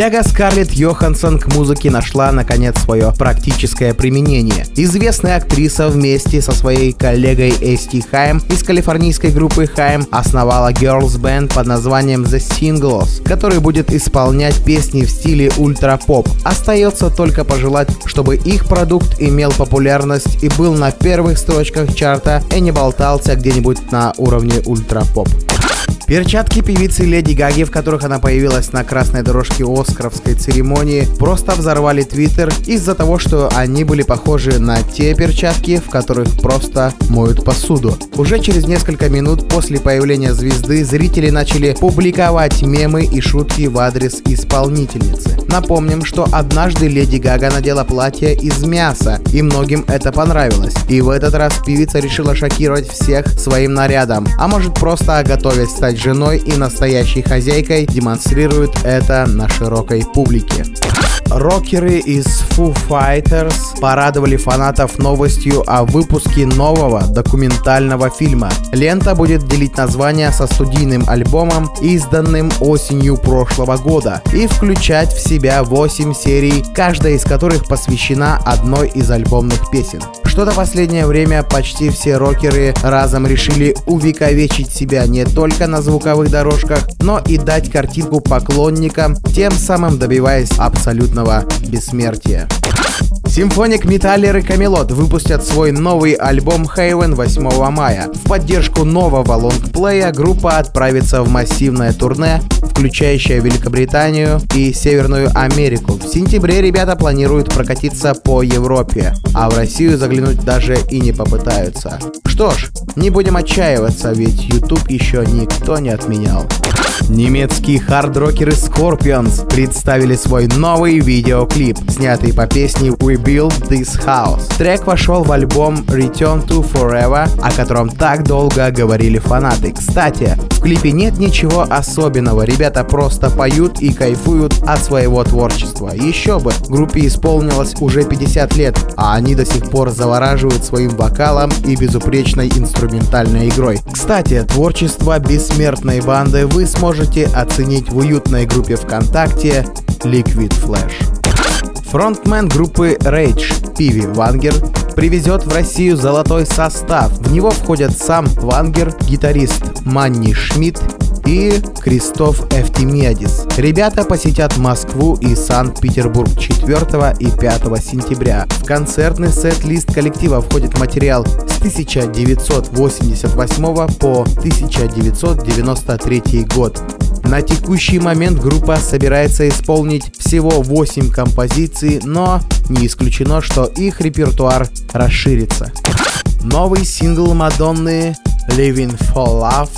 Тяга Скарлетт Йоханссон к музыке нашла, наконец, свое практическое применение. Известная актриса вместе со своей коллегой Эсти Хайм из калифорнийской группы Хайм основала Girls Band под названием The Singles, который будет исполнять песни в стиле ультра-поп. Остается только пожелать, чтобы их продукт имел популярность и был на первых строчках чарта и не болтался где-нибудь на уровне ультра-поп. Перчатки певицы Леди Гаги, в которых она появилась на красной дорожке Оскаровской церемонии, просто взорвали Твиттер из-за того, что они были похожи на те перчатки, в которых просто моют посуду. Уже через несколько минут после появления звезды зрители начали публиковать мемы и шутки в адрес исполнительницы. Напомним, что однажды Леди Гага надела платье из мяса, и многим это понравилось. И в этот раз певица решила шокировать всех своим нарядом, а может просто готовясь стать женой и настоящей хозяйкой, демонстрирует это на широкой публике. Рокеры из Foo Fighters порадовали фанатов новостью о выпуске нового документального фильма. Лента будет делить название со студийным альбомом, изданным осенью прошлого года, и включать в себя 8 серий, каждая из которых посвящена одной из альбомных песен. Что-то последнее время почти все рокеры разом решили увековечить себя не только на звуковых дорожках, но и дать картинку поклонникам, тем самым добиваясь абсолютного бессмертия. Симфоник Металлер и Камелот выпустят свой новый альбом Haven 8 мая. В поддержку нового лонгплея группа отправится в массивное турне, включающее Великобританию и Северную Америку. В сентябре ребята планируют прокатиться по Европе, а в Россию заглянуть даже и не попытаются. Что ж, не будем отчаиваться, ведь YouTube еще никто не отменял. Немецкие хардрокеры Scorpions представили свой новый видеоклип, снятый по песне We Build This House. Трек вошел в альбом Return to Forever, о котором так долго говорили фанаты. Кстати, в клипе нет ничего особенного, ребята просто поют и кайфуют от своего творчества. Еще бы, группе исполнилось уже 50 лет, а они до сих пор завораживают своим вокалом и безупречной инструментальной игрой. Кстати, творчество бессмертной банды вы сможете оценить в уютной группе ВКонтакте Liquid Flash. Фронтмен группы Rage Пиви Вангер привезет в Россию золотой состав. В него входят сам Вангер, гитарист Манни Шмидт и Кристоф Эфтимиадис. Rебята посетят Москву и Санкт-Петербург 4 и 5 сентября. В концертный сет-лист коллектива входит материал с 1988 по 1993 год. На текущий момент группа собирается исполнить всего 8 композиций, но не исключено, что их репертуар расширится. Новый сингл Мадонны «Living for Love»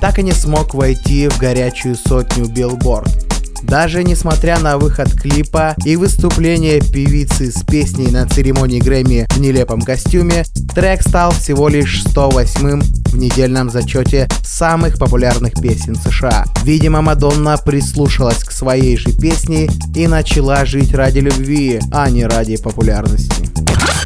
так и не смог войти в горячую сотню Billboard. Даже несмотря на выход клипа и выступление певицы с песней на церемонии Грэмми в нелепом костюме, трек стал всего лишь 108-м в недельном зачете самых популярных песен США. Видимо, Мадонна прислушалась к своей же песне и начала жить ради любви, а не ради популярности.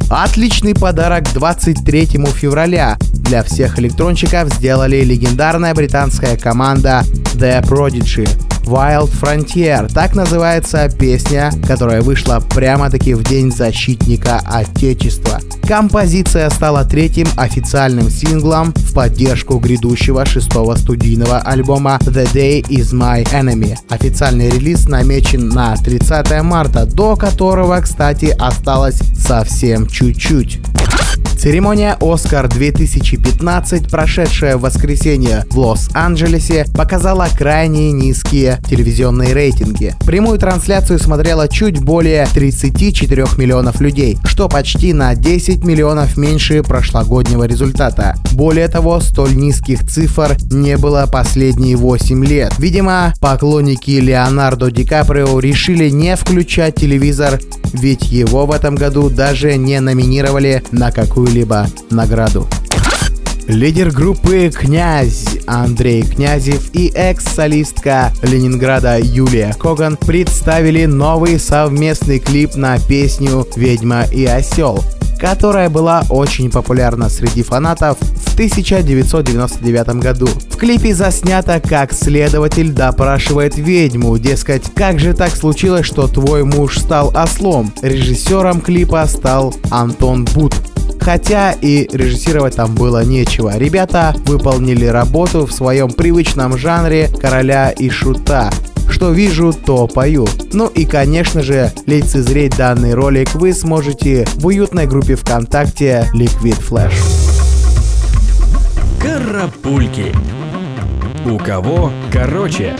Отличный подарок 23 февраля. Для всех электронщиков сделали легендарная британская команда The Prodigy. Wild Frontier. Так называется песня, которая вышла прямо-таки в День защитника Отечества. Композиция стала третьим официальным синглом в поддержку грядущего шестого студийного альбома The Day Is My Enemy. Официальный релиз намечен на 30 марта, до которого, кстати, осталось совсем чуть-чуть. Церемония «Оскар 2015», прошедшая в воскресенье в Лос-Анджелесе, показала крайне низкие телевизионные рейтинги. Прямую трансляцию смотрело чуть более 34 миллионов людей, что почти на 10 миллионов меньше прошлогоднего результата. Более того, столь низких цифр не было последние 8 лет. Видимо, поклонники Леонардо Ди Каприо решили не включать телевизор, ведь его в этом году даже не номинировали на какую какую-либо награду. Лидер группы «Князь» Андрей Князев и экс-солистка Ленинграда Юлия Коган представили новый совместный клип на песню «Ведьма и осел», которая была очень популярна среди фанатов в 1999 году. В клипе заснято, как следователь допрашивает ведьму, дескать, как же так случилось, что твой муж стал ослом. Режиссером клипа стал Антон Бут. Хотя и режиссировать там было нечего. Ребята выполнили работу в своем привычном жанре короля и шута. Что вижу, то пою. Ну и, конечно же, лицезреть данный ролик вы сможете в уютной группе ВКонтакте Liquid Flash. Карапульки. У кого короче?